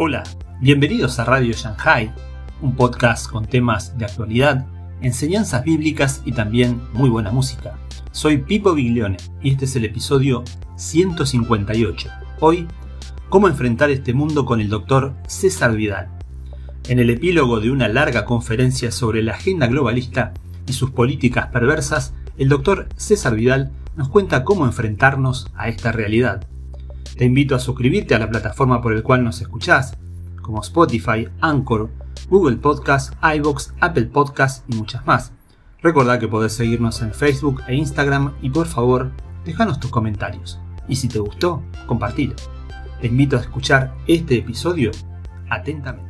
Hola, bienvenidos a Radio Shanghai, un podcast con temas de actualidad, enseñanzas bíblicas y también muy buena música. Soy Pipo Biglione y este es el episodio 158. Hoy, cómo enfrentar este mundo con el doctor César Vidal. En el epílogo de una larga conferencia sobre la agenda globalista y sus políticas perversas, el doctor César Vidal nos cuenta cómo enfrentarnos a esta realidad. Te invito a suscribirte a la plataforma por el cual nos escuchás, como Spotify, Anchor, Google Podcast, iBox, Apple Podcast y muchas más. Recordá que podés seguirnos en Facebook e Instagram y por favor, déjanos tus comentarios. Y si te gustó, compartilo. Te invito a escuchar este episodio atentamente.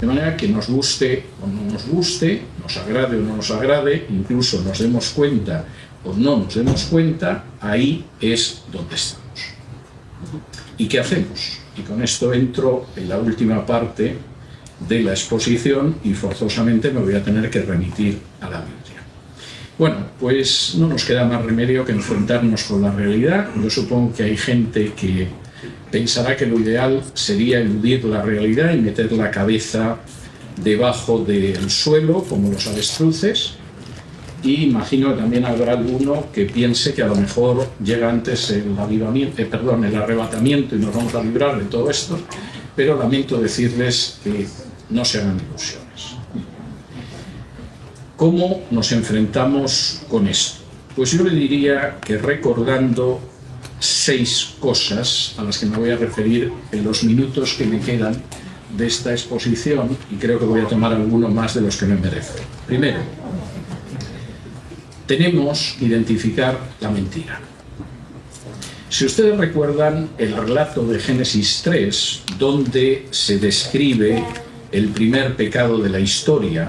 De manera que nos guste o no nos guste, nos agrade o no nos agrade, incluso nos demos cuenta o no nos demos cuenta, ahí es donde estamos. ¿Y qué hacemos? Y con esto entro en la última parte de la exposición y forzosamente me voy a tener que remitir a la Biblia. Bueno, pues no nos queda más remedio que enfrentarnos con la realidad. Yo supongo que hay gente que pensará que lo ideal sería eludir la realidad y meter la cabeza debajo del suelo, como los avestruces, y imagino que también habrá alguno que piense que a lo mejor llega antes el, eh, perdón, el arrebatamiento y nos vamos a librar de todo esto, pero lamento decirles que no se hagan ilusiones. ¿Cómo nos enfrentamos con esto? Pues yo le diría que recordando seis cosas a las que me voy a referir en los minutos que me quedan de esta exposición y creo que voy a tomar alguno más de los que me merece. Primero, tenemos que identificar la mentira. Si ustedes recuerdan el relato de Génesis 3, donde se describe el primer pecado de la historia,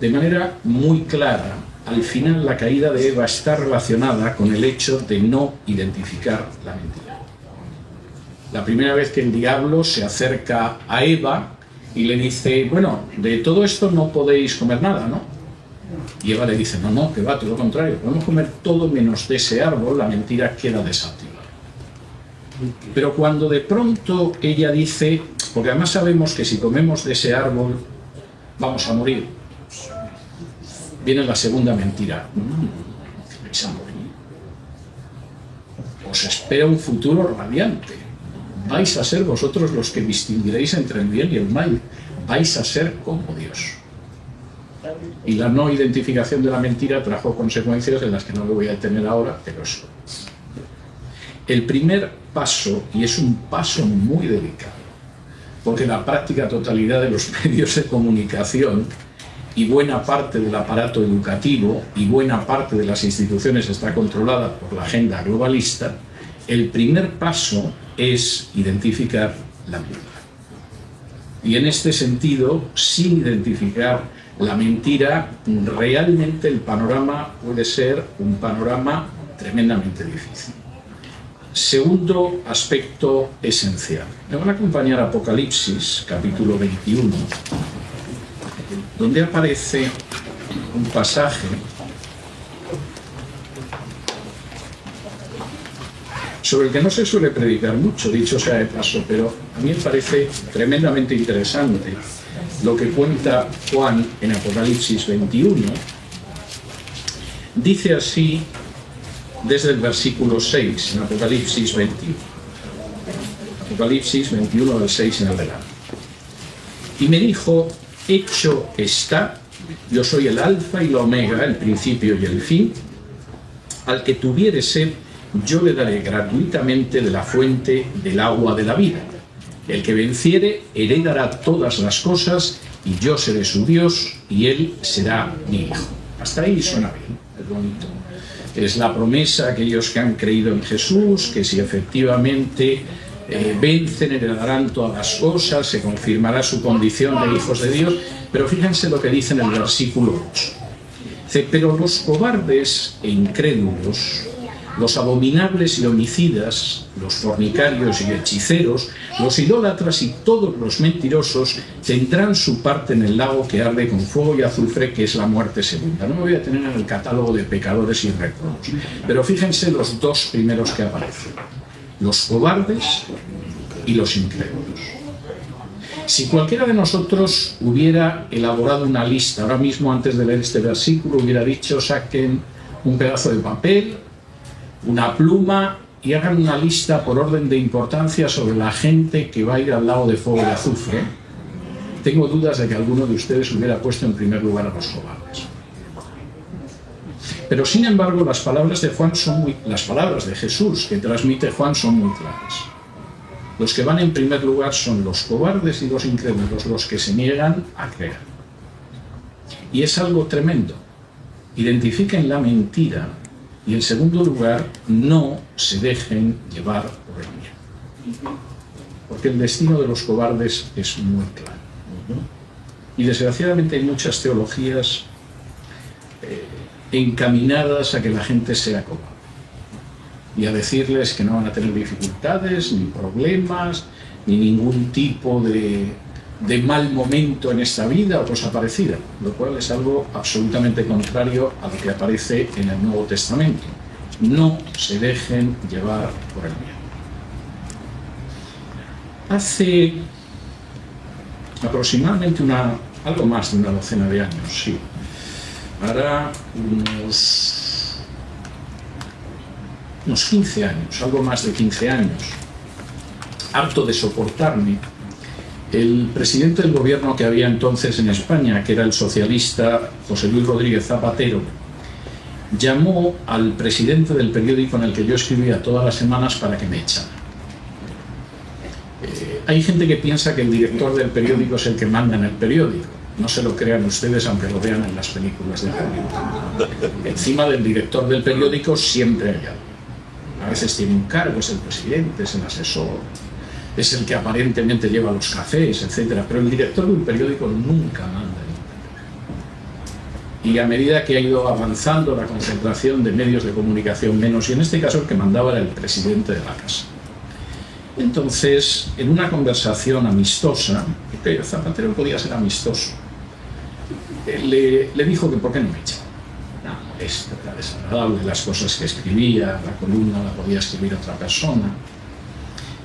de manera muy clara, al final la caída de Eva está relacionada con el hecho de no identificar la mentira. La primera vez que el diablo se acerca a Eva y le dice, bueno, de todo esto no podéis comer nada, ¿no? Y Eva le dice, no, no, que va, todo lo contrario, podemos comer todo menos de ese árbol, la mentira queda desactivada. Pero cuando de pronto ella dice, porque además sabemos que si comemos de ese árbol vamos a morir, viene la segunda mentira. Vais a morir. Os espera un futuro radiante. Vais a ser vosotros los que distinguiréis entre el bien y el mal. Vais a ser como Dios. Y la no identificación de la mentira trajo consecuencias en las que no me voy a detener ahora, pero eso. El primer paso, y es un paso muy delicado, porque la práctica totalidad de los medios de comunicación y buena parte del aparato educativo y buena parte de las instituciones está controlada por la agenda globalista, el primer paso es identificar la mentira. Y en este sentido, sin identificar la mentira, realmente el panorama puede ser un panorama tremendamente difícil. Segundo aspecto esencial. Me van a acompañar Apocalipsis, capítulo 21, donde aparece un pasaje sobre el que no se suele predicar mucho, dicho sea de paso, pero a mí me parece tremendamente interesante lo que cuenta Juan en Apocalipsis 21. Dice así desde el versículo 6 en Apocalipsis 21. Apocalipsis 21 del 6 en adelante. Y me dijo, hecho está, yo soy el alfa y la omega, el principio y el fin, al que tuviere sed, yo le daré gratuitamente de la fuente del agua de la vida. El que venciere heredará todas las cosas y yo seré su Dios y él será mi hijo. Hasta ahí suena bien, es bonito. Es la promesa a aquellos que han creído en Jesús, que si efectivamente eh, vencen, heredarán todas las cosas, se confirmará su condición de hijos de Dios. Pero fíjense lo que dice en el versículo 8. Dice, pero los cobardes e incrédulos, los abominables y homicidas, los fornicarios y hechiceros, los idólatras y todos los mentirosos tendrán su parte en el lago que arde con fuego y azufre, que es la muerte segunda. No me voy a tener en el catálogo de pecadores y rectos, pero fíjense los dos primeros que aparecen. los cobardes y los incrédulos. Si cualquiera de nosotros hubiera elaborado una lista, ahora mismo antes de leer este versículo, hubiera dicho saquen un pedazo de papel, una pluma y hagan una lista por orden de importancia sobre la gente que va a ir al lado de fuego de azufre, tengo dudas de que alguno de ustedes hubiera puesto en primer lugar a los cobardes. Pero sin embargo, las palabras de Juan son muy, las palabras de Jesús que transmite Juan son muy claras. Los que van en primer lugar son los cobardes y los incrédulos, los que se niegan a creer. Y es algo tremendo. Identifiquen la mentira y en segundo lugar, no se dejen llevar por el. Porque el destino de los cobardes es muy claro. Y desgraciadamente hay muchas teologías eh, encaminadas a que la gente sea cobarde. Y a decirles que no van a tener dificultades, ni problemas, ni ningún tipo de, de mal momento en esta vida o cosa parecida, lo cual es algo absolutamente contrario a lo que aparece en el Nuevo Testamento. No se dejen llevar por el miedo. Hace aproximadamente una, algo más de una docena de años, sí. Hará unos, unos 15 años, algo más de 15 años, harto de soportarme, el presidente del gobierno que había entonces en España, que era el socialista José Luis Rodríguez Zapatero, llamó al presidente del periódico en el que yo escribía todas las semanas para que me echara. Eh, hay gente que piensa que el director del periódico es el que manda en el periódico. No se lo crean ustedes, aunque lo vean en las películas de Hollywood. Encima del director del periódico siempre hay algo. A veces tiene un cargo, es el presidente, es el asesor, es el que aparentemente lleva los cafés, etc. Pero el director de un periódico nunca manda. Y a medida que ha ido avanzando la concentración de medios de comunicación menos, y en este caso el que mandaba era el presidente de la casa. Entonces, en una conversación amistosa, porque Zapatero podía ser amistoso, le, dijo que por qué no me echa. No, esto era desagradable, las cosas que escribía, la columna la podía escribir otra persona.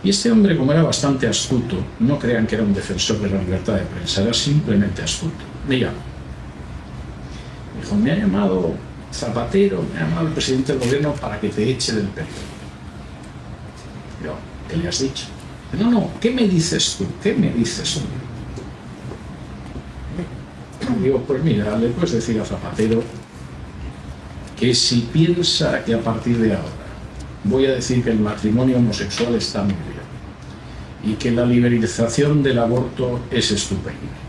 Y este hombre, como era bastante astuto, no crean que era un defensor de la libertad de prensa, era simplemente astuto. Me llama. Me dijo, me ha llamado Zapatero, me ha llamado el presidente del gobierno para que te eche del periódico. Yo, ¿qué le has dicho? No, no, ¿qué me dices tú? ¿Qué me dices tú? Digo, pues mira, le puedes decir a Zapatero que si piensa que a partir de ahora voy a decir que el matrimonio homosexual está muy bien y que la liberalización del aborto es estupenda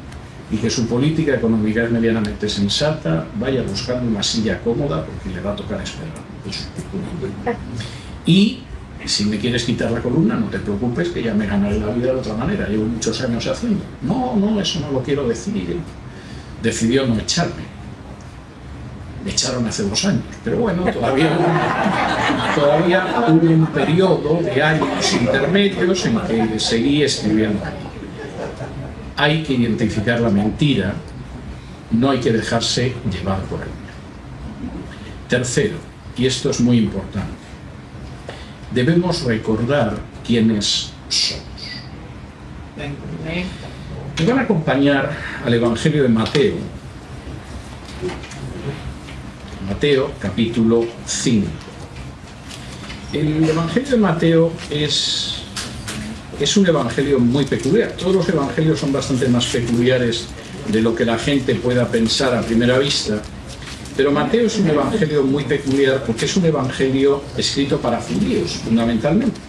y que su política económica es medianamente sensata, vaya buscando una silla cómoda porque le va a tocar esperar. Y si me quieres quitar la columna, no te preocupes que ya me ganaré la vida de otra manera, llevo muchos años haciendo. No, no, eso no lo quiero decir. Decidió no echarme me echaron hace dos años, pero bueno, todavía, todavía hubo un periodo de años intermedios en que seguí escribiendo. Hay que identificar la mentira, no hay que dejarse llevar por ella. Tercero, y esto es muy importante, debemos recordar quiénes somos. Me van a acompañar al Evangelio de Mateo, Mateo capítulo 5. El Evangelio de Mateo es, es un evangelio muy peculiar. Todos los evangelios son bastante más peculiares de lo que la gente pueda pensar a primera vista. Pero Mateo es un evangelio muy peculiar porque es un evangelio escrito para judíos, fundamentalmente.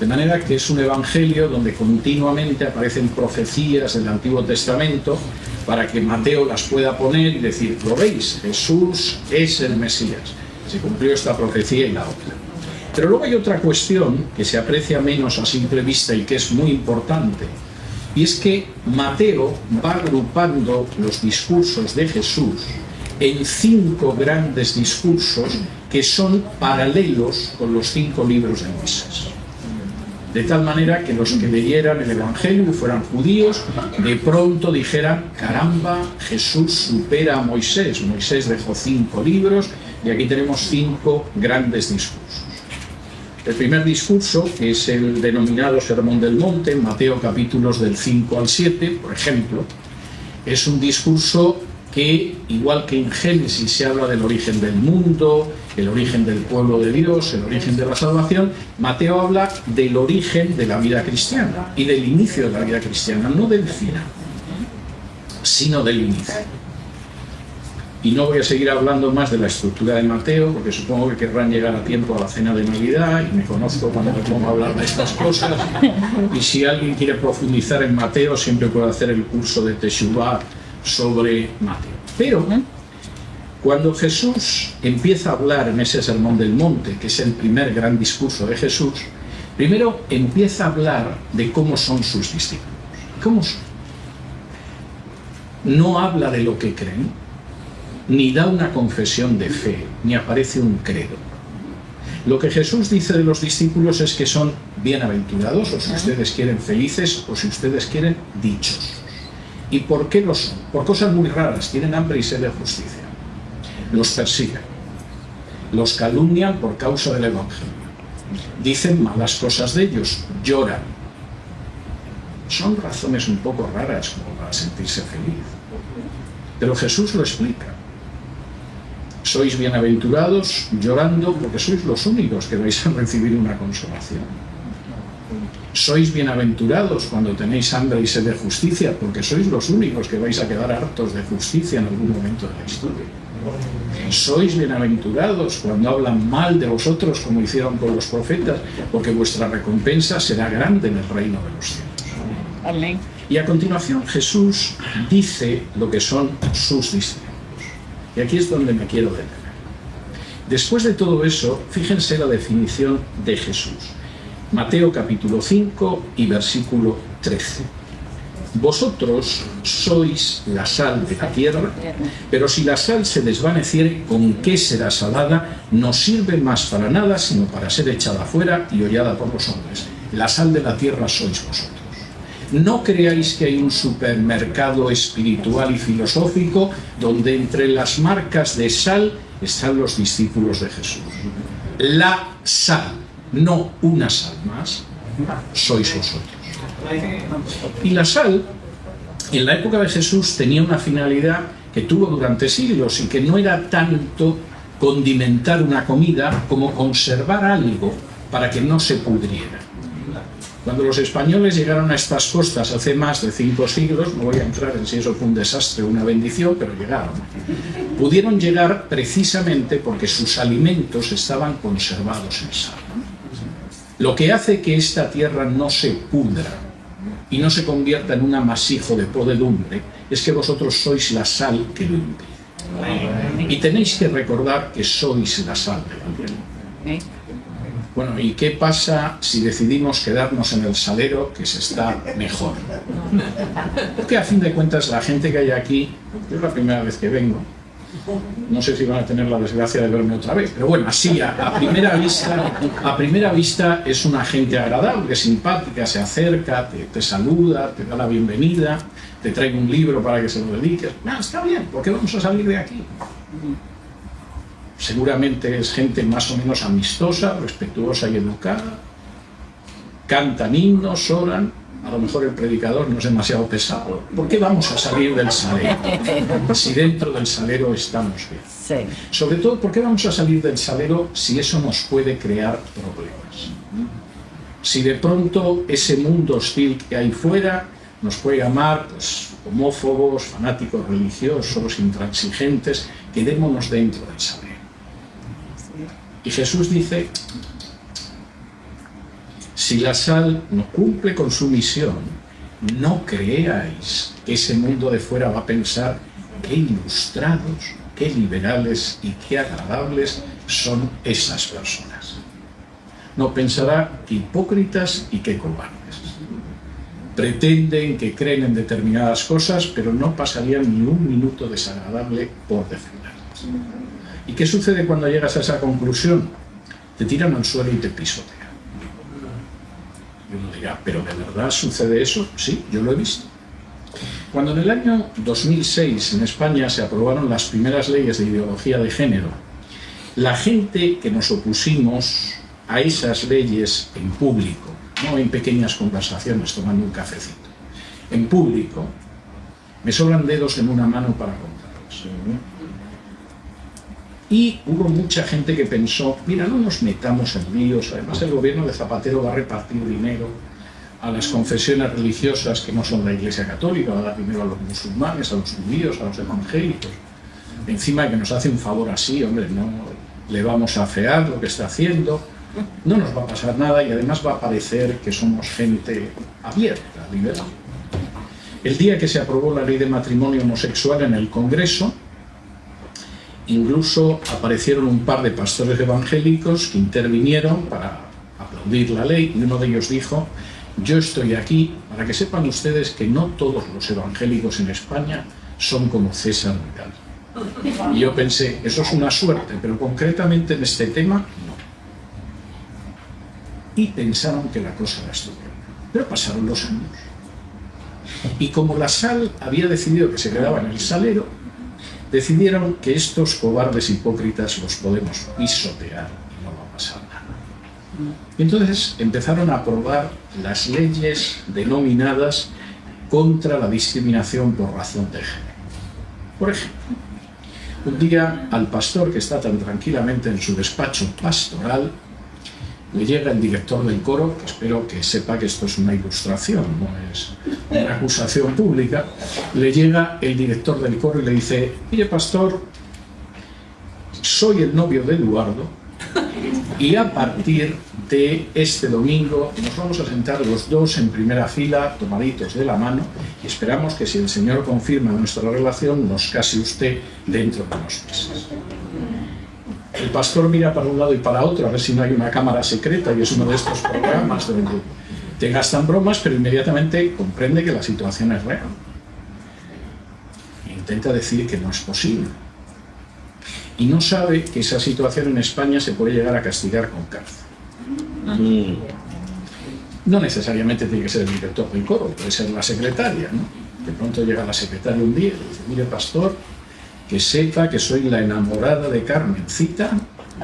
De manera que es un evangelio donde continuamente aparecen profecías del Antiguo Testamento para que Mateo las pueda poner y decir, lo veis, Jesús es el Mesías. Se cumplió esta profecía y la otra. Pero luego hay otra cuestión que se aprecia menos a simple vista y que es muy importante. Y es que Mateo va agrupando los discursos de Jesús en cinco grandes discursos que son paralelos con los cinco libros de Moisés de tal manera que los que leyeran el Evangelio y fueran judíos, de pronto dijeran, caramba, Jesús supera a Moisés. Moisés dejó cinco libros y aquí tenemos cinco grandes discursos. El primer discurso, que es el denominado Sermón del Monte, Mateo capítulos del 5 al 7, por ejemplo, es un discurso que, igual que en Génesis se habla del origen del mundo, el origen del pueblo de Dios, el origen de la salvación, Mateo habla del origen de la vida cristiana y del inicio de la vida cristiana, no del final, sino del inicio. Y no voy a seguir hablando más de la estructura de Mateo, porque supongo que querrán llegar a tiempo a la cena de Navidad y me conozco cuando me pongo a hablar de estas cosas. Y si alguien quiere profundizar en Mateo, siempre puede hacer el curso de Teshuvah sobre Mateo. Pero cuando Jesús empieza a hablar en ese sermón del monte, que es el primer gran discurso de Jesús, primero empieza a hablar de cómo son sus discípulos. ¿Cómo son? No habla de lo que creen, ni da una confesión de fe, ni aparece un credo. Lo que Jesús dice de los discípulos es que son bienaventurados, o si ustedes quieren felices, o si ustedes quieren dichos. ¿Y por qué lo son? Por cosas muy raras, tienen hambre y sed de justicia. Los persiguen, los calumnian por causa del Evangelio, dicen malas cosas de ellos, lloran. Son razones un poco raras como para sentirse feliz. Pero Jesús lo explica sois bienaventurados llorando porque sois los únicos que vais a recibir una consolación. Sois bienaventurados cuando tenéis hambre y sed de justicia porque sois los únicos que vais a quedar hartos de justicia en algún momento de la historia. Sois bienaventurados cuando hablan mal de vosotros como hicieron con los profetas porque vuestra recompensa será grande en el reino de los cielos. Y a continuación Jesús dice lo que son sus discípulos. Y aquí es donde me quiero detener. Después de todo eso, fíjense la definición de Jesús. Mateo capítulo 5 y versículo 13. Vosotros sois la sal de la tierra, pero si la sal se desvaneciere, ¿con qué será salada? No sirve más para nada, sino para ser echada afuera y hollada por los hombres. La sal de la tierra sois vosotros. No creáis que hay un supermercado espiritual y filosófico donde entre las marcas de sal están los discípulos de Jesús. La sal, no una sal más, sois vosotros. Y la sal, en la época de Jesús, tenía una finalidad que tuvo durante siglos y que no era tanto condimentar una comida como conservar algo para que no se pudriera. Cuando los españoles llegaron a estas costas hace más de cinco siglos, no voy a entrar en si eso fue un desastre o una bendición, pero llegaron. Pudieron llegar precisamente porque sus alimentos estaban conservados en sal. Lo que hace que esta tierra no se pudra y no se convierta en un amasijo de podedumbre es que vosotros sois la sal que lo impide. Y tenéis que recordar que sois la sal de la tierra. Bueno, ¿y qué pasa si decidimos quedarnos en el salero que se está mejor? Porque a fin de cuentas la gente que hay aquí, es la primera vez que vengo, no sé si van a tener la desgracia de verme otra vez, pero bueno, así a, primera vista, a primera vista es una gente agradable, simpática, se acerca, te, te, saluda, te da la bienvenida, te trae un libro para que se lo dediques. No, está bien, ¿por qué vamos a salir de aquí? seguramente es gente más o menos amistosa, respetuosa y educada, cantan himnos, oran, a lo mejor el predicador no es demasiado pesado. ¿Por qué vamos a salir del salero? Si dentro del salero estamos bien. Sobre todo, ¿por qué vamos a salir del salero si eso nos puede crear problemas? Si de pronto ese mundo hostil que hay fuera nos puede llamar pues, homófobos, fanáticos religiosos, intransigentes, quedémonos dentro del salero. Y Jesús dice, si la sal no cumple con su misión, no creáis que ese mundo de fuera va a pensar qué ilustrados, qué liberales y qué agradables son esas personas. No pensará qué hipócritas y qué cobardes. Pretenden que creen en determinadas cosas, pero no pasarían ni un minuto desagradable por defenderlas. ¿Y qué sucede cuando llegas a esa conclusión? Te tiran al suelo y te pisotean. Uno dirá, ¿pero de verdad sucede eso? Sí, yo lo he visto. Cuando en el año 2006 en España se aprobaron las primeras leyes de ideología de género, la gente que nos opusimos a esas leyes en público, no en pequeñas conversaciones tomando un cafecito, en público, me sobran dedos en una mano para contarlas. Y hubo mucha gente que pensó, mira, no nos metamos en líos, además el gobierno de Zapatero va a repartir dinero a las confesiones religiosas que no son la Iglesia Católica, va a dar dinero a los musulmanes, a los judíos, a los evangélicos. Encima que nos hace un favor así, hombre, no le vamos a fear lo que está haciendo, no nos va a pasar nada y además va a parecer que somos gente abierta, liberal. El día que se aprobó la ley de matrimonio homosexual en el Congreso, incluso aparecieron un par de pastores evangélicos que intervinieron para aplaudir la ley y uno de ellos dijo, yo estoy aquí para que sepan ustedes que no todos los evangélicos en España son como César Vidal. Y yo pensé, eso es una suerte, pero concretamente en este tema, no. Y pensaron que la cosa era estupenda. Pero pasaron los años. Y como la sal había decidido que se quedaba en el salero, decidieron que estos cobardes hipócritas los podemos pisotear y no va a pasar nada. Y entonces empezaron a aprobar las leyes denominadas contra la discriminación por razón de género. Por ejemplo, un día al pastor que está tan tranquilamente en su despacho pastoral, le llega el director del coro, que espero que sepa que esto es una ilustración, no es una acusación pública, le llega el director del coro y le dice, mire pastor, soy el novio de Eduardo y a partir de este domingo nos vamos a sentar los dos en primera fila, tomaditos de la mano, y esperamos que si el Señor confirma nuestra relación, nos case usted dentro de unos meses. El pastor mira para un lado y para otro a ver si no hay una cámara secreta y es uno de estos programas donde te gastan bromas, pero inmediatamente comprende que la situación es real. intenta decir que no es posible. Y no sabe que esa situación en España se puede llegar a castigar con cárcel. Mm. No necesariamente tiene que ser el director del coro, puede ser la secretaria. ¿no? De pronto llega la secretaria un día y dice, mire pastor, que sepa que soy la enamorada de Carmencita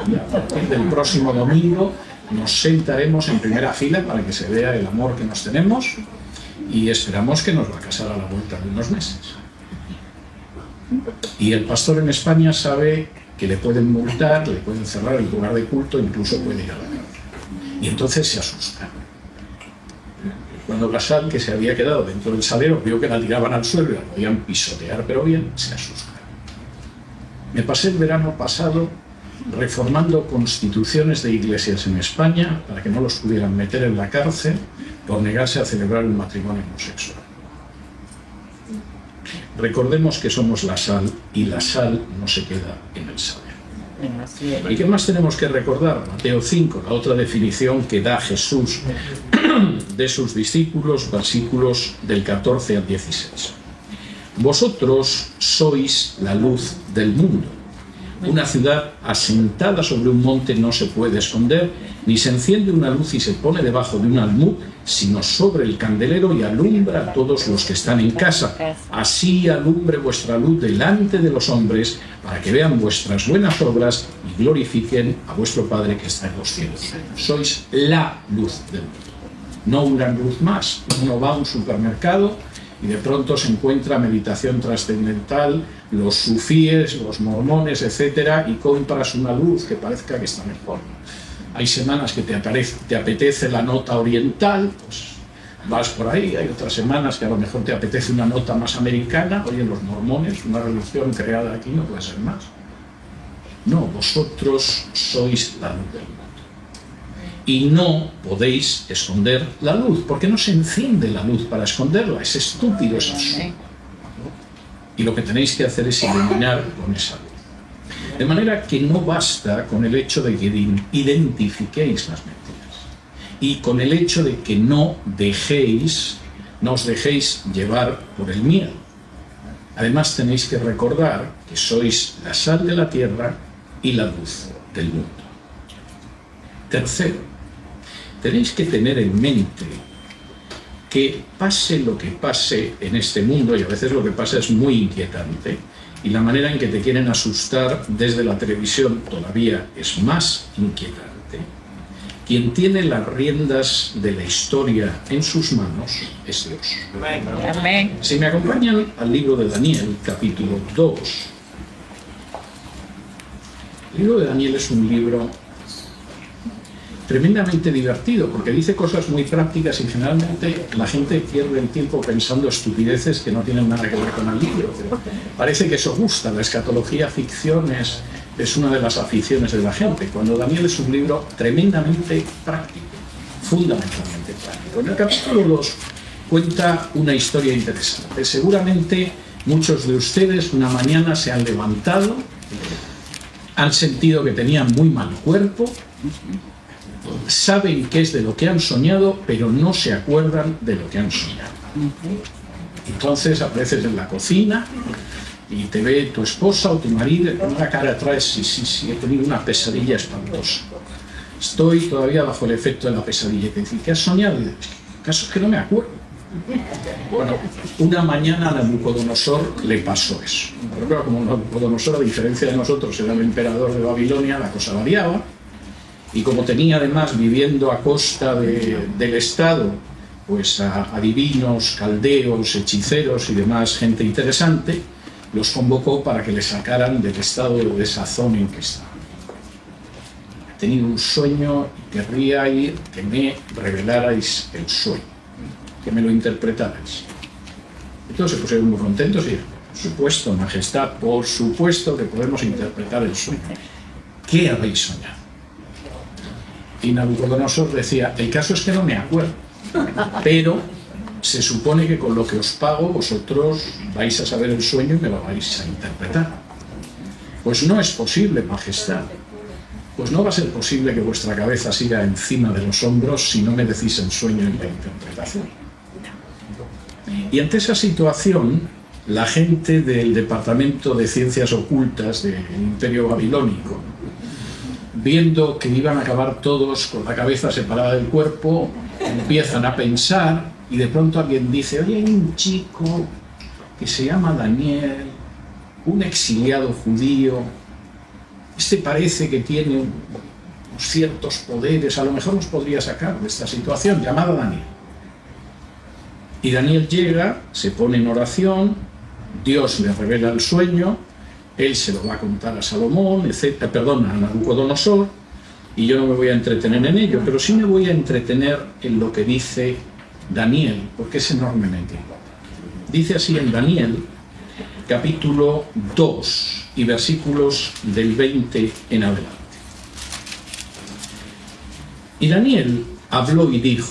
y a partir del próximo domingo nos sentaremos en primera fila para que se vea el amor que nos tenemos y esperamos que nos va a casar a la vuelta de unos meses. Y el pastor en España sabe que le pueden multar, le pueden cerrar el lugar de culto, incluso puede ir a la cárcel. Y entonces se asusta. Cuando Blasal, que se había quedado dentro del salero, vio que la tiraban al suelo y la podían pisotear, pero bien, se asusta. Me pasé el verano pasado reformando constituciones de iglesias en España para que no los pudieran meter en la cárcel por negarse a celebrar un matrimonio homosexual. Recordemos que somos la sal y la sal no se queda en el salero. ¿Y qué más tenemos que recordar? Mateo 5, la otra definición que da Jesús de sus discípulos, versículos del 14 al 16. Vosotros sois la luz del mundo. Una ciudad asentada sobre un monte no se puede esconder, ni se enciende una luz y se pone debajo de un almud, sino sobre el candelero y alumbra a todos los que están en casa. Así alumbre vuestra luz delante de los hombres, para que vean vuestras buenas obras y glorifiquen a vuestro Padre que está en los cielos. Sois la luz del mundo, no una luz más. Uno va a un supermercado y de pronto se encuentra meditación trascendental, los sufíes, los mormones, etcétera, y compras una luz que parezca que está mejor. Hay semanas que te, apetece la nota oriental, pues vas por ahí, hay otras semanas que a lo mejor te apetece una nota más americana, oye, los mormones, una religión creada aquí no puede ser más. No, vosotros sois la luz del y no podéis esconder la luz, porque no se enciende la luz para esconderla, es estúpido eso. Y lo que tenéis que hacer es iluminar con esa luz. De manera que no basta con el hecho de que identifiquéis las mentiras y con el hecho de que no dejéis, no os dejéis llevar por el miedo. Además tenéis que recordar que sois la sal de la tierra y la luz del mundo. Tercero, tenéis que tener en mente que pase lo que pase en este mundo, y a veces lo que pasa es muy inquietante, y la manera en que te quieren asustar desde la televisión todavía es más inquietante, quien tiene las riendas de la historia en sus manos es Dios. Amén. Si me acompañan al libro de Daniel, capítulo 2. El libro de Daniel es un libro tremendamente divertido porque dice cosas muy prácticas y generalmente la gente pierde el tiempo pensando estupideces que no tienen nada que ver con el libro. Parece que eso gusta, la escatología ficción es, es una de las aficiones de la gente, cuando Daniel es un libro tremendamente práctico, fundamentalmente práctico. En el capítulo 2 cuenta una historia interesante. Seguramente muchos de ustedes una mañana se han levantado, han sentido que tenían muy mal cuerpo, saben qué es de lo que han soñado, pero no se acuerdan de lo que han soñado. Entonces apareces en la cocina y te ve tu esposa o tu marido con una cara atrás, sí, sí, sí, he tenido una pesadilla espantosa. Estoy todavía bajo el efecto de la pesadilla. Y te dice, ¿qué has soñado? Y dices, caso es que no me acuerdo. Bueno, una mañana a Nabucodonosor le pasó eso. Pero claro, como Nabucodonosor, a diferencia de nosotros, era el emperador de Babilonia, la cosa variaba y como tenía además viviendo a costa de, del Estado, pues a, adivinos, caldeos, hechiceros y demás gente interesante, los convocó para que le sacaran del estado de desazón en que estaba. He tenido un sueño y querría ir que me revelarais el sueño, que me lo interpretarais. Entonces se pusieron muy contentos y por supuesto, Majestad, por supuesto que podemos interpretar el sueño. ¿Qué habéis soñado? Y Nabucodonosor decía, el caso es que no me acuerdo, pero se supone que con lo que os pago vosotros vais a saber el sueño y me lo vais a interpretar. Pues no es posible, Majestad. Pues no va a ser posible que vuestra cabeza siga encima de los hombros si no me decís el sueño y la interpretación. Y ante esa situación, la gente del Departamento de Ciencias Ocultas del Imperio Babilónico, viendo que iban a acabar todos con la cabeza separada del cuerpo, empiezan a pensar y de pronto alguien dice, oye, hay un chico que se llama Daniel, un exiliado judío, este parece que tiene ciertos poderes, a lo mejor nos podría sacar de esta situación, llamado Daniel. Y Daniel llega, se pone en oración, Dios le revela el sueño, él se lo va a contar a Salomón, etc., perdón, a Nabucodonosor, y yo no me voy a entretener en ello, pero sí me voy a entretener en lo que dice Daniel, porque es enormemente importante. Dice así en Daniel, capítulo 2 y versículos del 20 en adelante. Y Daniel habló y dijo,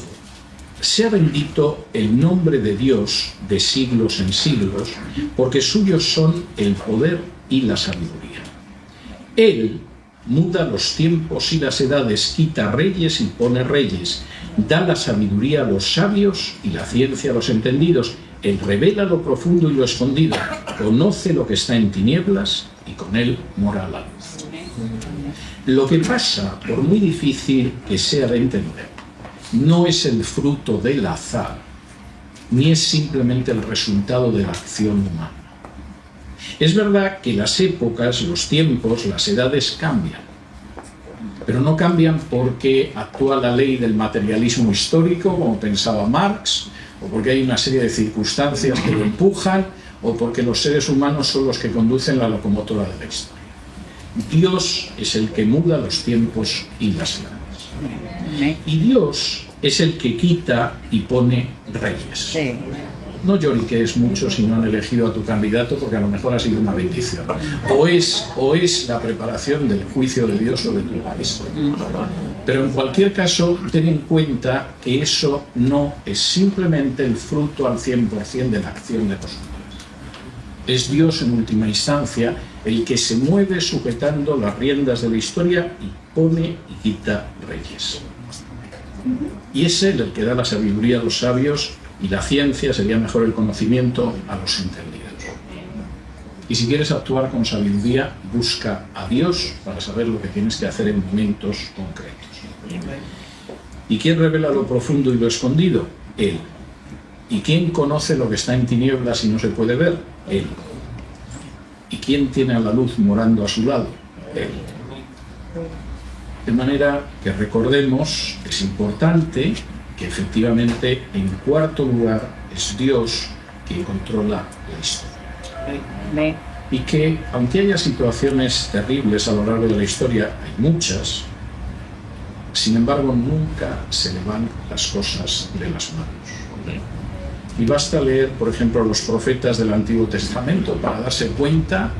sea bendito el nombre de Dios de siglos en siglos, porque suyos son el poder y la sabiduría. Él muda los tiempos y las edades, quita reyes y pone reyes, da la sabiduría a los sabios y la ciencia a los entendidos. Él revela lo profundo y lo escondido, conoce lo que está en tinieblas y con él mora la luz. Lo que pasa, por muy difícil que sea de entender, no es el fruto del azar, ni es simplemente el resultado de la acción humana. Es verdad que las épocas, los tiempos, las edades cambian, pero no cambian porque actúa la ley del materialismo histórico, como pensaba Marx, o porque hay una serie de circunstancias que lo empujan, o porque los seres humanos son los que conducen la locomotora de la historia. Dios es el que muda los tiempos y las edades. Y Dios es el que quita y pone reyes. No lloriques mucho si no han elegido a tu candidato porque a lo mejor ha sido una bendición. O es, o es la preparación del juicio de Dios sobre tu país. Pero en cualquier caso, ten en cuenta que eso no es simplemente el fruto al 100% de la acción de los hombres. Es Dios en última instancia el que se mueve sujetando las riendas de la historia y pone y quita reyes. Y es Él el que da la sabiduría a los sabios y la ciencia sería mejor el conocimiento a los entendidos. Y si quieres actuar con sabiduría, busca a Dios para saber lo que tienes que hacer en momentos concretos. ¿Y quién revela lo profundo y lo escondido? Él. ¿Y quién conoce lo que está en tinieblas y no se puede ver? Él. ¿Y quién tiene a la luz morando a su lado? Él. De manera que recordemos que es importante que efectivamente en cuarto lugar es Dios quien controla la historia. Y que aunque haya situaciones terribles a lo largo de la historia, hay muchas, sin embargo nunca se le van las cosas de las manos. Y basta leer, por ejemplo, los profetas del Antiguo Testamento para darse cuenta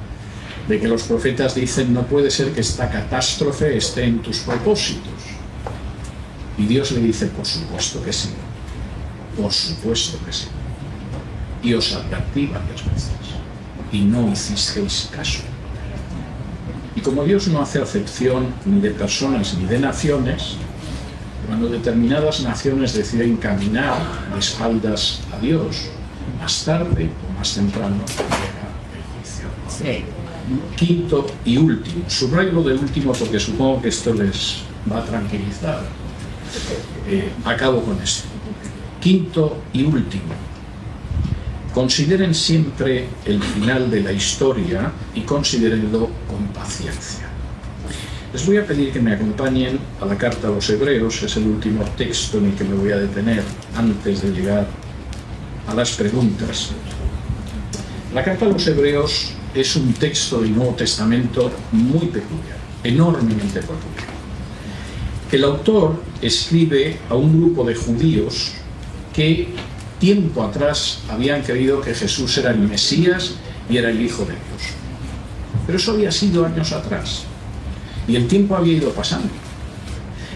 de que los profetas dicen no puede ser que esta catástrofe esté en tus propósitos. Y Dios le dice, por supuesto que sí, por supuesto que sí. Y os advertí varias veces y no hicisteis caso. Y como Dios no hace acepción ni de personas ni de naciones, cuando determinadas naciones deciden caminar de espaldas a Dios, más tarde o más temprano llega el juicio. Quinto y último, subrayo de último porque supongo que esto les va a tranquilizar. Eh, acabo con esto. Quinto y último, consideren siempre el final de la historia y considérenlo con paciencia. Les voy a pedir que me acompañen a la carta a los hebreos, es el último texto en el que me voy a detener antes de llegar a las preguntas. La carta a los hebreos es un texto del Nuevo Testamento muy peculiar, enormemente peculiar. El autor escribe a un grupo de judíos que tiempo atrás habían creído que Jesús era el Mesías y era el Hijo de Dios. Pero eso había sido años atrás. Y el tiempo había ido pasando.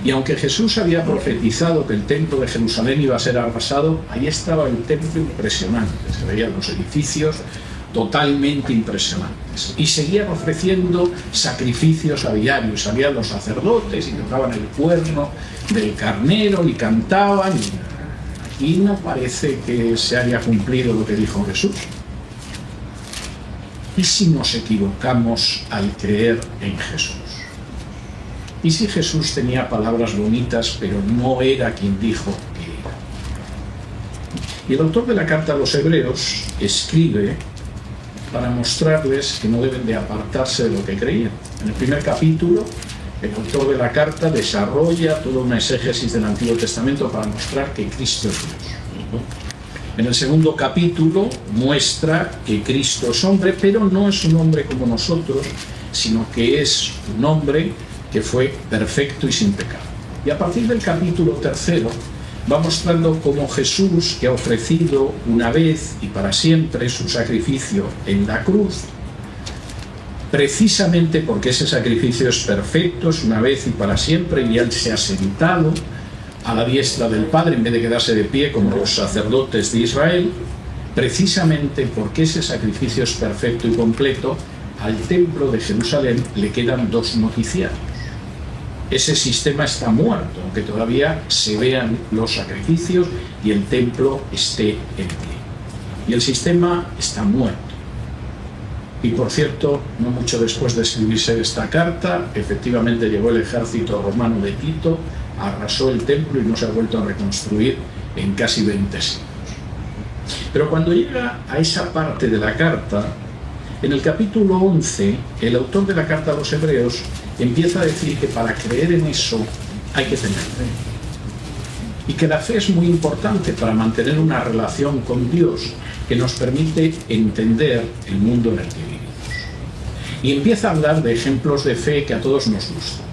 Y aunque Jesús había profetizado que el templo de Jerusalén iba a ser arrasado, ahí estaba el templo impresionante. Se veían los edificios totalmente impresionantes. Y seguían ofreciendo sacrificios a diario. Salían los sacerdotes y tocaban el cuerno del carnero y cantaban. Y no parece que se haya cumplido lo que dijo Jesús. ¿Y si nos equivocamos al creer en Jesús? ¿Y si Jesús tenía palabras bonitas, pero no era quien dijo que era? Y el autor de la carta a los hebreos escribe para mostrarles que no deben de apartarse de lo que creían. En el primer capítulo, el autor de la carta desarrolla toda una exégesis del Antiguo Testamento para mostrar que Cristo es Dios. En el segundo capítulo muestra que Cristo es hombre, pero no es un hombre como nosotros, sino que es un hombre que fue perfecto y sin pecado. Y a partir del capítulo tercero va mostrando cómo Jesús, que ha ofrecido una vez y para siempre su sacrificio en la cruz, precisamente porque ese sacrificio es perfecto, es una vez y para siempre, y Él se ha sentado a la diestra del Padre en vez de quedarse de pie como los sacerdotes de Israel, precisamente porque ese sacrificio es perfecto y completo, al templo de Jerusalén le quedan dos noticiarios ese sistema está muerto, aunque todavía se vean los sacrificios y el templo esté en pie. Y el sistema está muerto. Y por cierto, no mucho después de escribirse esta carta, efectivamente llegó el ejército romano de Tito, arrasó el templo y no se ha vuelto a reconstruir en casi 20 siglos. Pero cuando llega a esa parte de la carta, en el capítulo 11, el autor de la carta a los hebreos empieza a decir que para creer en eso hay que tener fe. Y que la fe es muy importante para mantener una relación con Dios que nos permite entender el mundo en el que vivimos. Y empieza a hablar de ejemplos de fe que a todos nos gustan.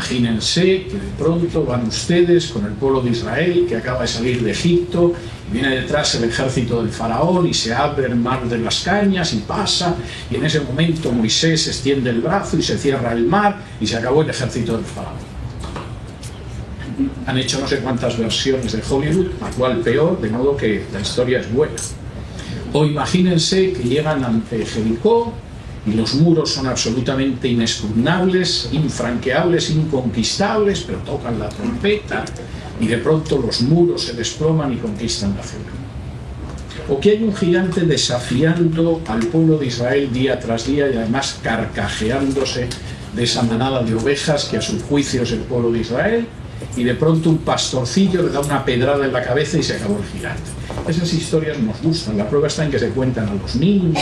Imagínense que de pronto van ustedes con el pueblo de Israel que acaba de salir de Egipto viene detrás el ejército del faraón y se abre el mar de las cañas y pasa, y en ese momento Moisés extiende el brazo y se cierra el mar y se acabó el ejército del faraón. Han hecho no sé cuántas versiones de Hollywood, la cual peor, de modo que la historia es buena. O imagínense que llegan ante Jericó y los muros son absolutamente inexpugnables, infranqueables, inconquistables, pero tocan la trompeta y de pronto los muros se desploman y conquistan la ciudad. O que hay un gigante desafiando al pueblo de Israel día tras día y además carcajeándose de esa manada de ovejas que a su juicio es el pueblo de Israel y de pronto un pastorcillo le da una pedrada en la cabeza y se acabó el gigante. Esas historias nos gustan, la prueba está en que se cuentan a los niños,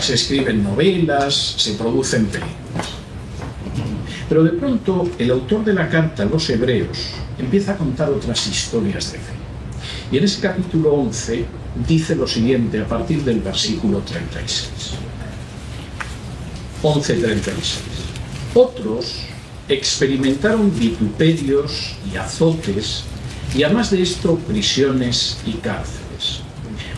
se escriben novelas, se producen películas. Pero de pronto el autor de la carta a los hebreos empieza a contar otras historias de fe. Y en ese capítulo 11 dice lo siguiente a partir del versículo 36. 11.36. Otros experimentaron vituperios y azotes y además de esto prisiones y cárceles.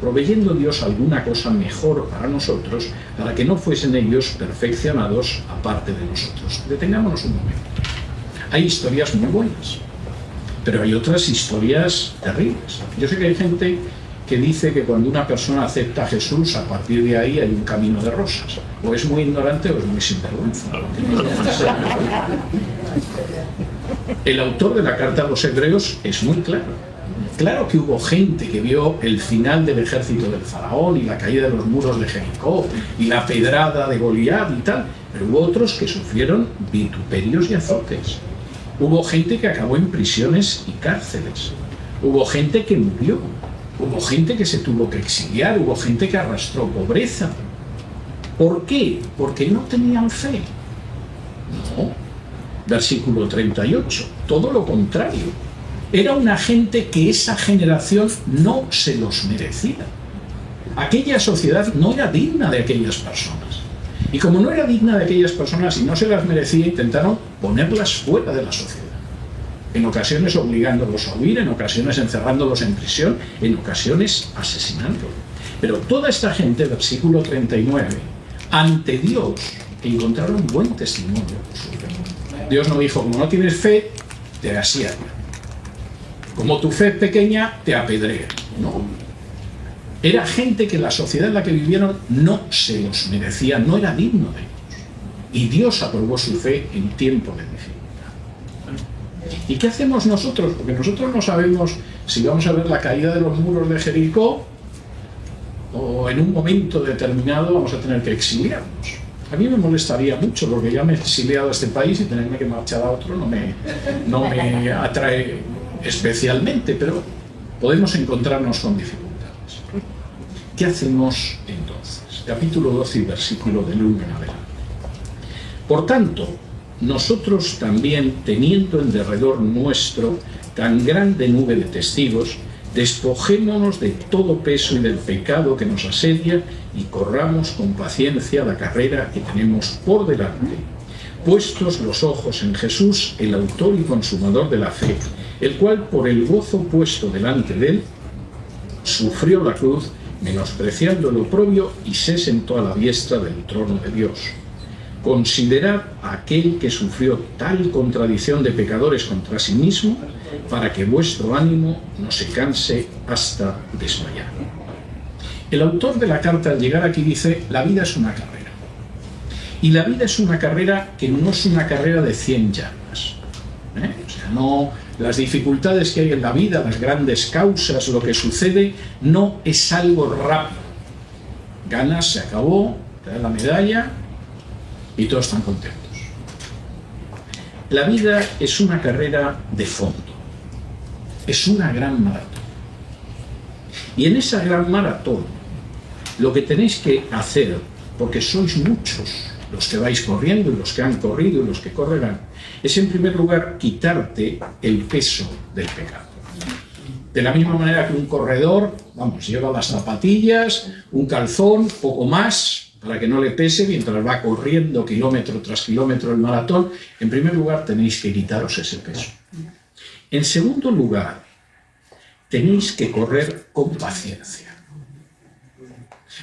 proveyendo Dios alguna cosa mejor para nosotros, para que no fuesen ellos perfeccionados aparte de nosotros. Detengámonos un momento. Hay historias muy buenas, pero hay otras historias terribles. Yo sé que hay gente que dice que cuando una persona acepta a Jesús, a partir de ahí hay un camino de rosas. O es muy ignorante o es muy sinvergüenza. El autor de la carta a los hebreos es muy claro. Claro que hubo gente que vio el final del ejército del faraón y la caída de los muros de Jericó y la pedrada de Goliat y tal, pero hubo otros que sufrieron vituperios y azotes. Hubo gente que acabó en prisiones y cárceles. Hubo gente que murió. Hubo gente que se tuvo que exiliar. Hubo gente que arrastró pobreza. ¿Por qué? Porque no tenían fe. No, versículo 38. Todo lo contrario. Era una gente que esa generación no se los merecía. Aquella sociedad no era digna de aquellas personas. Y como no era digna de aquellas personas y no se las merecía, intentaron ponerlas fuera de la sociedad. En ocasiones obligándolos a huir, en ocasiones encerrándolos en prisión, en ocasiones asesinándolos. Pero toda esta gente, versículo 39, ante Dios encontraron buen testimonio Dios no dijo, como no tienes fe, te asierra. Como tu fe es pequeña, te apedrea. Era gente que la sociedad en la que vivieron no se los merecía, no era digno de ellos. Y Dios aprobó su fe en tiempo de dificultad. ¿Y qué hacemos nosotros? Porque nosotros no sabemos si vamos a ver la caída de los muros de Jericó o en un momento determinado vamos a tener que exiliarnos. A mí me molestaría mucho porque ya me he exiliado a este país y tenerme que marchar a otro no me, no me atrae especialmente, pero podemos encontrarnos con dificultades. ¿Qué hacemos entonces? Capítulo 12 y versículo del 1 en adelante. Por tanto, nosotros también, teniendo en derredor nuestro tan grande nube de testigos, despojémonos de todo peso y del pecado que nos asedia y corramos con paciencia la carrera que tenemos por delante, puestos los ojos en Jesús, el autor y consumador de la fe, el cual por el gozo puesto delante de él, sufrió la cruz, menospreciando el oprobio y se sentó a la diestra del trono de Dios. Considerad a aquel que sufrió tal contradicción de pecadores contra sí mismo, para que vuestro ánimo no se canse hasta desmayar. El autor de la carta al llegar aquí dice, la vida es una carrera. Y la vida es una carrera que no es una carrera de 100 yardas. ¿eh? O sea, no, las dificultades que hay en la vida, las grandes causas, lo que sucede, no es algo rápido. Ganas, se acabó, te da la medalla y todos están contentos. La vida es una carrera de fondo es una gran maratón. Y en esa gran maratón, lo que tenéis que hacer, porque sois muchos los que vais corriendo y los que han corrido y los que correrán, es en primer lugar quitarte el peso del pecado. De la misma manera que un corredor, vamos, lleva las zapatillas, un calzón, poco más, para que no le pese mientras va corriendo kilómetro tras kilómetro el maratón, en primer lugar tenéis que quitaros ese peso. En segundo lugar, tenéis que correr con paciencia.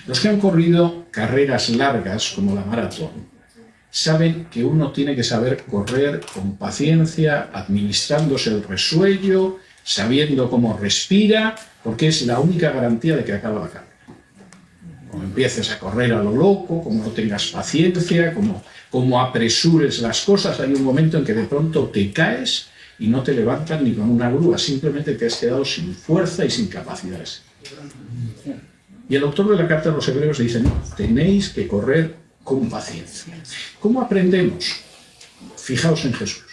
Los que han corrido carreras largas como la maratón saben que uno tiene que saber correr con paciencia, administrándose el resuello, sabiendo cómo respira, porque es la única garantía de que acaba la carrera. Como empieces a correr a lo loco, como no tengas paciencia, como, como apresures las cosas, hay un momento en que de pronto te caes y no te levantan ni con una grúa, simplemente te has quedado sin fuerza y sin capacidades. Y el autor de la carta a los hebreos dice, no, tenéis que correr con paciencia. ¿Cómo aprendemos? Fijaos en Jesús.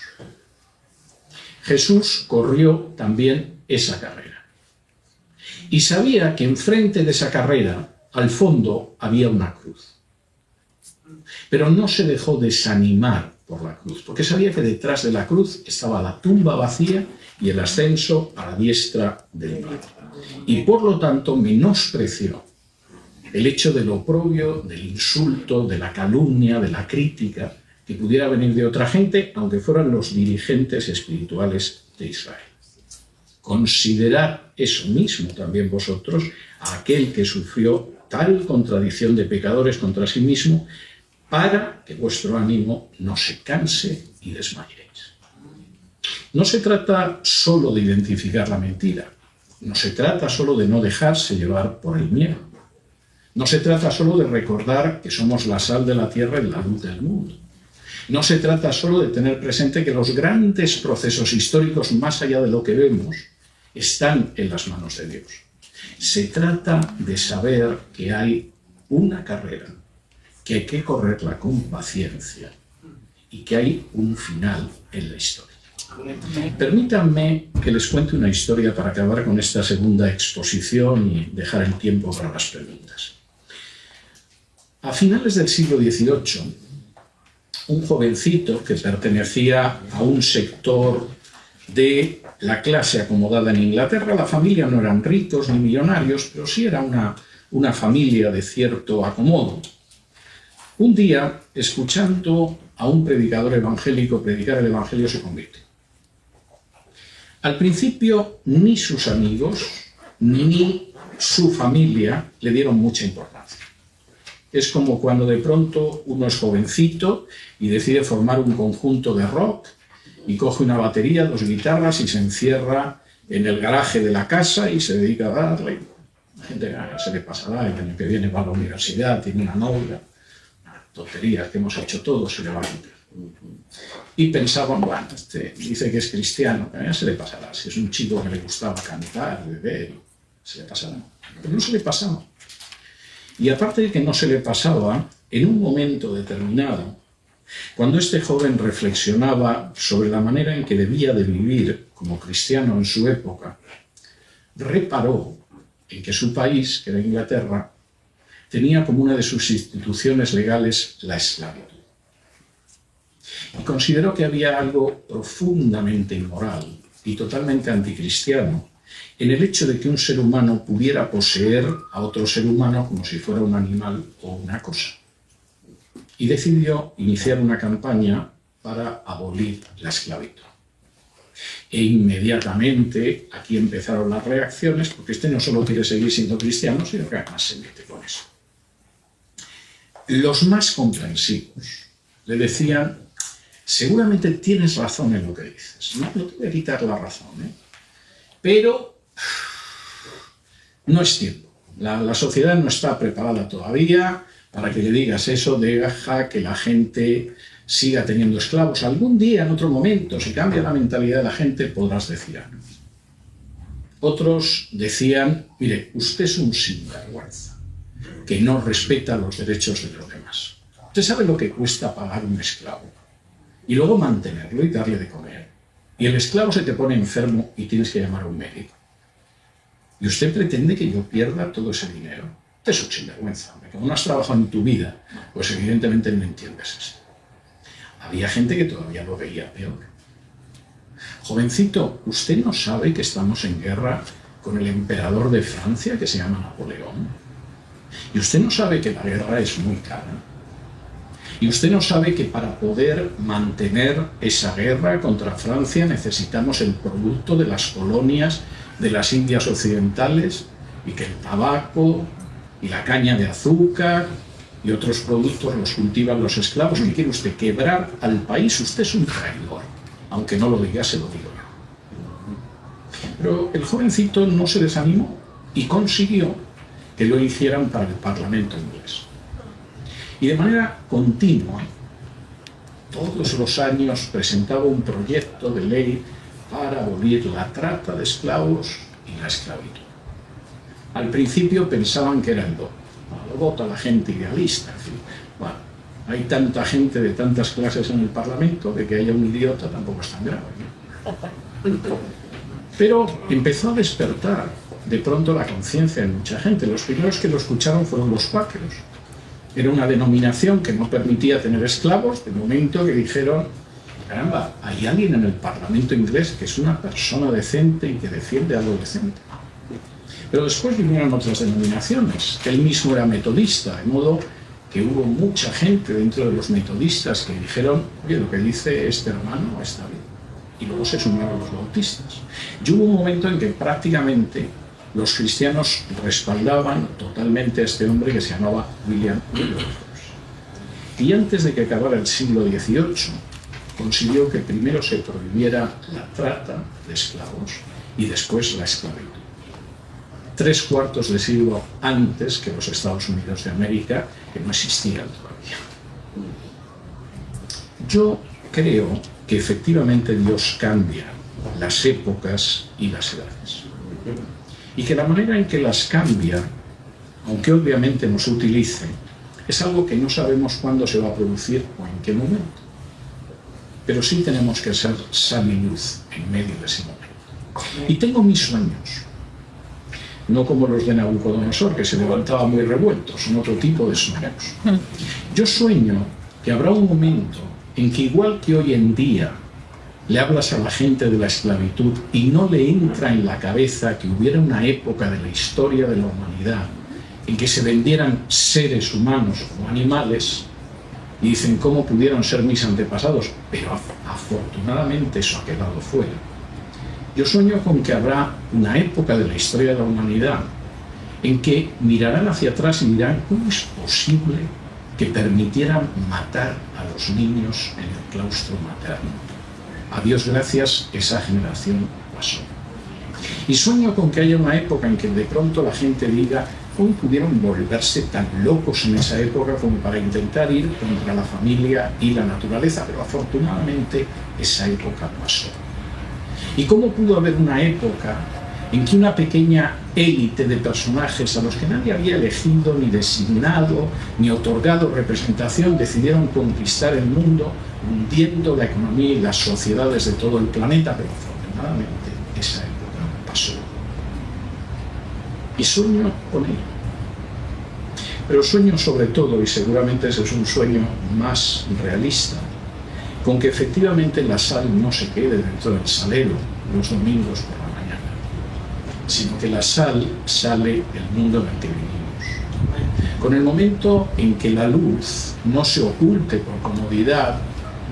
Jesús corrió también esa carrera. Y sabía que enfrente de esa carrera, al fondo, había una cruz. Pero no se dejó desanimar por la cruz, porque sabía que detrás de la cruz estaba la tumba vacía y el ascenso a la diestra del Padre. Y por lo tanto menospreció el hecho del oprobio, del insulto, de la calumnia, de la crítica que pudiera venir de otra gente, aunque fueran los dirigentes espirituales de Israel. Considerad eso mismo también vosotros, a aquel que sufrió tal contradicción de pecadores contra sí mismo, para que vuestro ánimo no se canse y desmayéis. No se trata solo de identificar la mentira, no se trata solo de no dejarse llevar por el miedo, no se trata solo de recordar que somos la sal de la tierra y la luz del mundo. No se trata solo de tener presente que los grandes procesos históricos, más allá de lo que vemos, están en las manos de Dios. Se trata de saber que hay una carrera que hay que correrla con paciencia y que hay un final en la historia. Permítanme que les cuente una historia para acabar con esta segunda exposición y dejar el tiempo para las preguntas. A finales del siglo XVIII, un jovencito que pertenecía a un sector de la clase acomodada en Inglaterra, la familia no eran ricos ni millonarios, pero sí era una, una familia de cierto acomodo. Un día, escuchando a un predicador evangélico predicar el Evangelio, se convierte. Al principio, ni sus amigos, ni su familia le dieron mucha importancia. Es como cuando de pronto uno es jovencito y decide formar un conjunto de rock y coge una batería, dos guitarras y se encierra en el garaje de la casa y se dedica a darle. La gente se le pasará, el año que viene va a la universidad, tiene una novia tonterías que hemos hecho todos, se le va a. Y pensaban, bueno, este dice que es cristiano, que a se le pasará. Si es un chico que le gustaba cantar, beber, se le pasará. Pero no se le pasaba. Y aparte de que no se le pasaba, en un momento determinado, cuando este joven reflexionaba sobre la manera en que debía de vivir como cristiano en su época, reparó en que su país, que era Inglaterra, tenía como una de sus instituciones legales la esclavitud. Y consideró que había algo profundamente inmoral y totalmente anticristiano en el hecho de que un ser humano pudiera poseer a otro ser humano como si fuera un animal o una cosa. Y decidió iniciar una campaña para abolir la esclavitud. E inmediatamente aquí empezaron las reacciones, porque este no solo quiere seguir siendo cristiano, sino que además se mete con eso los más comprensivos le decían, seguramente tienes razón en lo que dices, no, te voy a quitar la razón, ¿eh? pero no es tiempo. La, sociedad no está preparada todavía para que le digas eso, deja que la gente siga teniendo esclavos. Algún día, en otro momento, si cambia la mentalidad de la gente, podrás decir algo. Otros decían, mire, usted es un sinvergüenza que no respeta los derechos de los demás. Usted sabe lo que cuesta pagar un esclavo y luego mantenerlo y darle de comer. Y el esclavo se te pone enfermo y tienes que llamar a un médico. Y usted pretende que yo pierda todo ese dinero. Es un sinvergüenza. Como no has trabajado en tu vida, pues evidentemente no entiendes esto. Había gente que todavía lo veía peor. Jovencito, ¿usted no sabe que estamos en guerra con el emperador de Francia que se llama Napoleón? Y usted no sabe que la guerra es muy cara. Y usted no sabe que para poder mantener esa guerra contra Francia necesitamos el producto de las colonias de las Indias Occidentales y que el tabaco y la caña de azúcar y otros productos los cultivan los esclavos. ¿Qué quiere usted? ¿Quebrar al país? Usted es un traidor. Aunque no lo diga, se lo digo yo. Pero el jovencito no se desanimó y consiguió que lo hicieran para el Parlamento inglés. Y de manera continua, todos los años presentaba un proyecto de ley para abolir la trata de esclavos y la esclavitud. Al principio pensaban que era el do. Lo vota la gente idealista. bueno, hay tanta gente de tantas clases en el Parlamento que que haya un idiota tampoco es tan grave. Pero empezó a despertar de pronto la conciencia de mucha gente. Los primeros que lo escucharon fueron los cuáqueros. Era una denominación que no permitía tener esclavos, de momento que dijeron, caramba, hay alguien en el Parlamento inglés que es una persona decente y que defiende a decente. Pero después vinieron otras denominaciones. Él mismo era metodista, de modo que hubo mucha gente dentro de los metodistas que dijeron, oye, lo que dice este hermano está bien. Y luego se sumaron los bautistas. Y hubo un momento en que prácticamente los cristianos respaldaban totalmente a este hombre que se llamaba William Wilberforce. Y antes de que acabara el siglo XVIII, consiguió que primero se prohibiera la trata de esclavos y después la esclavitud. Tres cuartos de siglo antes que los Estados Unidos de América, que no existían todavía. Yo creo que efectivamente Dios cambia las épocas y las edades y que la manera en que las cambia, aunque obviamente no se utilice, es algo que no sabemos cuándo se va a producir o en qué momento. Pero sí tenemos que ser sal y luz en medio de ese momento. Y tengo mis sueños, no como los de Nabucodonosor, que se levantaba muy revueltos, son otro tipo de sueños. Yo sueño que habrá un momento en que igual que hoy en día le hablas a la gente de la esclavitud y no le entra en la cabeza que hubiera una época de la historia de la humanidad en que se vendieran seres humanos o animales y dicen cómo pudieron ser mis antepasados, pero afortunadamente eso ha quedado fuera. Yo sueño con que habrá una época de la historia de la humanidad en que mirarán hacia atrás y dirán cómo es posible que permitieran matar a los niños en el claustro materno a Dios gracias, esa generación pasó. Y sueño con que haya una época en que de pronto la gente diga, ¿cómo pudieron volverse tan locos en esa época como para intentar ir contra la familia y la naturaleza? Pero afortunadamente esa época pasó. ¿Y cómo pudo haber una época en que una pequeña élite de personajes a los que nadie había elegido, ni designado, ni otorgado representación, decidieron conquistar el mundo hundiendo la economía y las sociedades de todo el planeta, pero afortunadamente esa época pasó. Y sueño con ello. Pero sueño sobre todo, y seguramente ese es un sueño más realista, con que efectivamente la sal no se quede dentro del salero los domingos por sino que la sal sale del mundo en el que vivimos. Con el momento en que la luz no se oculte por comodidad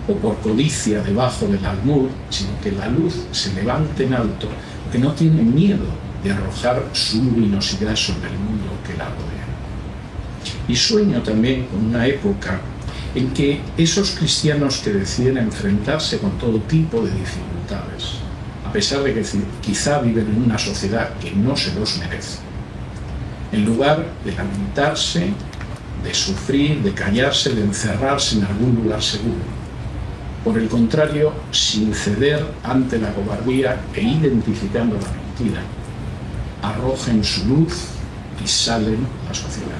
o por codicia debajo del almud, sino que la luz se levante en alto, que no tiene miedo de arrojar su luminosidad sobre el mundo que la rodea. Y sueño también con una época en que esos cristianos que deciden enfrentarse con todo tipo de dificultades, a pesar de que quizá viven en una sociedad que no se los merece, en lugar de lamentarse, de sufrir, de callarse, de encerrarse en algún lugar seguro, por el contrario, sin ceder ante la cobardía e identificando la mentira, arrojen su luz y salen a sociedad.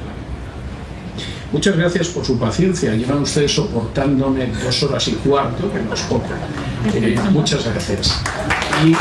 Muchas gracias por su paciencia. Llevan ustedes soportándome dos horas y cuarto, que nos poco. Eh, muchas gracias. Y